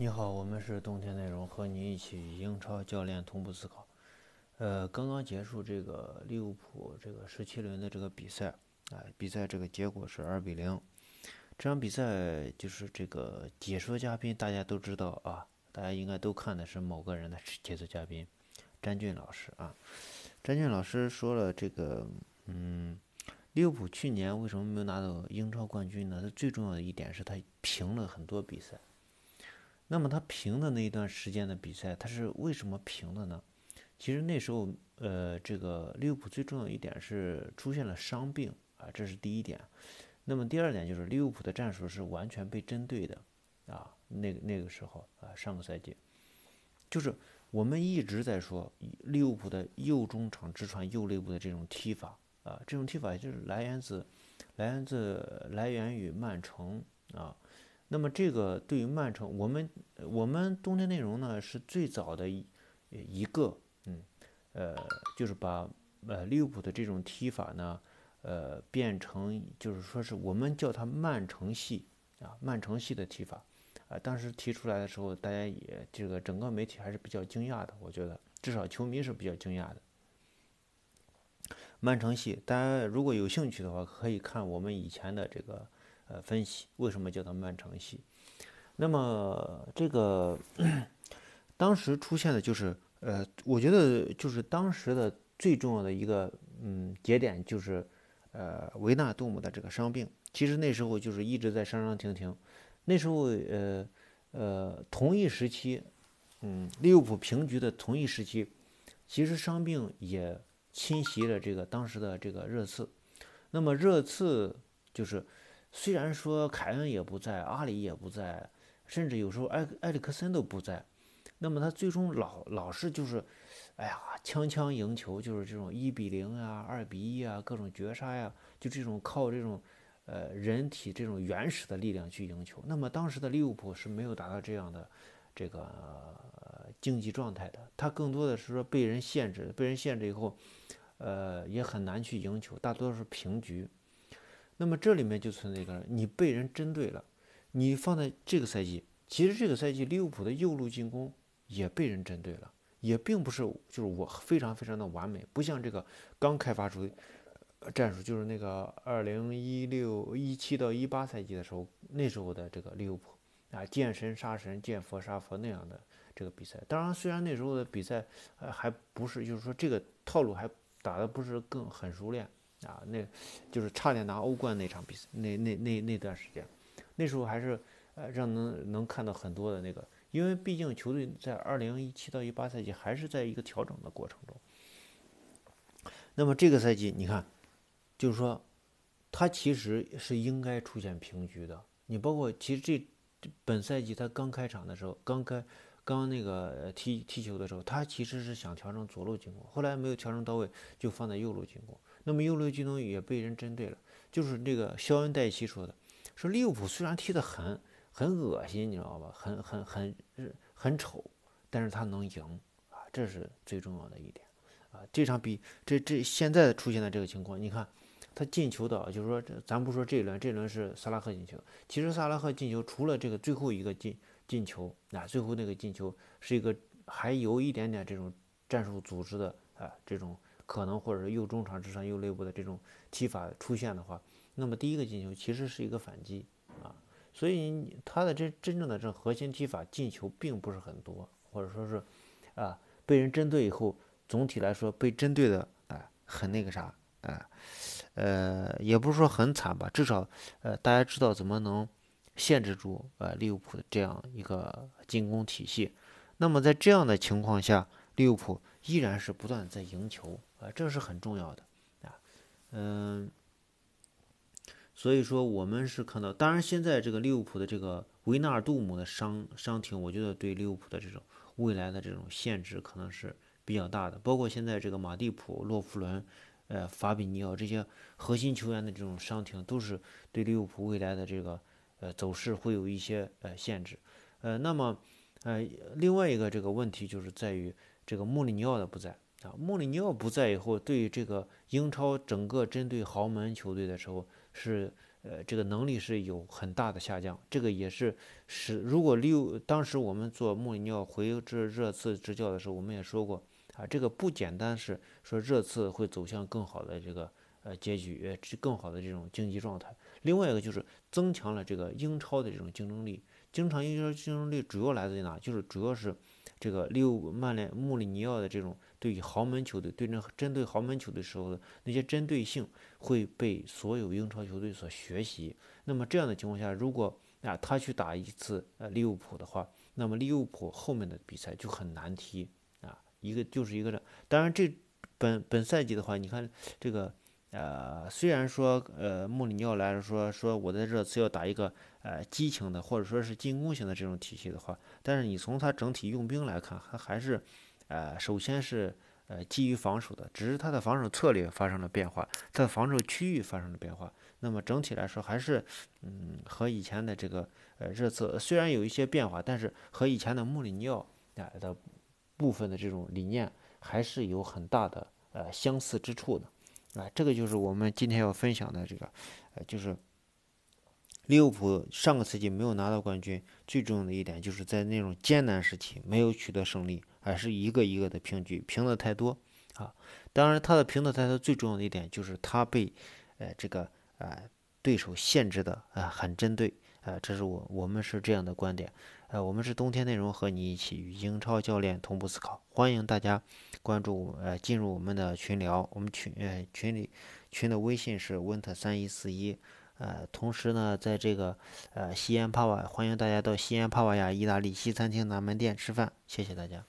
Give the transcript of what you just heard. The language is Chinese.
你好，我们是冬天内容，和你一起英超教练同步思考。呃，刚刚结束这个利物浦这个十七轮的这个比赛，啊，比赛这个结果是二比零。这场比赛就是这个解说嘉宾，大家都知道啊，大家应该都看的是某个人的解说嘉宾，詹俊老师啊。詹俊老师说了这个，嗯，利物浦去年为什么没有拿到英超冠军呢？他最重要的一点是他平了很多比赛。那么他平的那一段时间的比赛，他是为什么平的呢？其实那时候，呃，这个利物浦最重要一点是出现了伤病啊，这是第一点。那么第二点就是利物浦的战术是完全被针对的啊，那个那个时候啊，上个赛季，就是我们一直在说利物浦的右中场直传右肋部的这种踢法啊，这种踢法就是来源自来源自来源于曼城啊。那么这个对于曼城，我们我们冬天内容呢是最早的一一个，嗯，呃，就是把呃利物浦的这种踢法呢，呃，变成就是说是我们叫它曼城系啊，曼城系的踢法，啊，当时提出来的时候，大家也这个整个媒体还是比较惊讶的，我觉得至少球迷是比较惊讶的。曼城系，大家如果有兴趣的话，可以看我们以前的这个。呃，分析为什么叫它曼城系？那么这个当时出现的就是，呃，我觉得就是当时的最重要的一个嗯节点就是，呃，维纳杜姆的这个伤病。其实那时候就是一直在伤伤停停。那时候呃呃同一时期，嗯，利物浦平局的同一时期，其实伤病也侵袭了这个当时的这个热刺。那么热刺就是。虽然说凯恩也不在，阿里也不在，甚至有时候埃埃里克森都不在，那么他最终老老是就是，哎呀，枪枪赢球，就是这种一比零啊，二比一啊，各种绝杀呀，就这种靠这种，呃，人体这种原始的力量去赢球。那么当时的利物浦是没有达到这样的这个竞技状态的，他更多的是说被人限制，被人限制以后，呃，也很难去赢球，大多是平局。那么这里面就存在一个，你被人针对了。你放在这个赛季，其实这个赛季利物浦的右路进攻也被人针对了，也并不是就是我非常非常的完美，不像这个刚开发出战术，就是那个二零一六一七到一八赛季的时候，那时候的这个利物浦啊，见神杀神，见佛杀佛那样的这个比赛。当然，虽然那时候的比赛呃还不是，就是说这个套路还打的不是更很熟练。啊，那就是差点拿欧冠那场比赛，那那那那段时间，那时候还是呃让能能看到很多的那个，因为毕竟球队在二零一七到一八赛季还是在一个调整的过程中。那么这个赛季你看，就是说，他其实是应该出现平局的。你包括其实这本赛季他刚开场的时候，刚开刚那个踢踢球的时候，他其实是想调整左路进攻，后来没有调整到位，就放在右路进攻。那么右路进攻也被人针对了，就是这个肖恩戴奇说的，说利物浦虽然踢得很很恶心，你知道吧，很很很很丑，但是他能赢啊，这是最重要的一点啊。这场比这这现在出现的这个情况，你看他进球的，就是说这咱不说这一轮，这一轮是萨拉赫进球，其实萨拉赫进球除了这个最后一个进进球啊，最后那个进球是一个还有一点点这种战术组织的啊这种。可能或者是右中场之上右肋部的这种踢法出现的话，那么第一个进球其实是一个反击啊，所以他的这真正的这核心踢法进球并不是很多，或者说是啊被人针对以后，总体来说被针对的啊很那个啥啊，呃也不是说很惨吧，至少呃大家知道怎么能限制住呃利物浦的这样一个进攻体系。那么在这样的情况下，利物浦依然是不断在赢球。啊，这是很重要的啊，嗯，所以说我们是看到，当然现在这个利物浦的这个维纳尔杜姆的伤伤停，我觉得对利物浦的这种未来的这种限制可能是比较大的。包括现在这个马蒂普、洛夫伦、呃法比尼奥这些核心球员的这种伤停，都是对利物浦未来的这个呃走势会有一些呃限制。呃，那么呃另外一个这个问题就是在于这个穆里尼奥的不在。啊，穆里尼奥不在以后，对于这个英超整个针对豪门球队的时候是呃，这个能力是有很大的下降。这个也是使如果利用当时我们做穆里尼奥回这热刺执教的时候，我们也说过啊，这个不简单是说热刺会走向更好的这个呃结局，呃更好的这种竞技状态。另外一个就是增强了这个英超的这种竞争力。经常英超竞争力主要来自于哪？就是主要是这个利物曼联穆里尼奥的这种对于豪门球队对阵针对豪门球队时候的那些针对性会被所有英超球队所学习。那么这样的情况下，如果啊他去打一次呃利物浦的话，那么利物浦后面的比赛就很难踢啊。一个就是一个这，当然这本本赛季的话，你看这个。呃，虽然说，呃，穆里尼奥来说说我在这次要打一个呃激情的或者说是进攻型的这种体系的话，但是你从他整体用兵来看，他还是，呃，首先是呃基于防守的，只是他的防守策略发生了变化，他的防守区域发生了变化。那么整体来说，还是嗯和以前的这个呃热刺虽然有一些变化，但是和以前的穆里尼奥啊的部分的这种理念还是有很大的呃相似之处的。啊，这个就是我们今天要分享的这个，呃，就是利物浦上个赛季没有拿到冠军，最重要的一点就是在那种艰难时期没有取得胜利，而是一个一个的平局，平的太多啊。当然，他的平的太多，最重要的一点就是他被，呃，这个呃对手限制的啊很针对。呃，这是我我们是这样的观点，呃，我们是冬天内容和你一起与英超教练同步思考，欢迎大家关注呃进入我们的群聊，我们群呃群里群的微信是 winter 三一四一，呃，同时呢，在这个呃西安帕瓦，欢迎大家到西安帕瓦亚意大利西餐厅南门店吃饭，谢谢大家。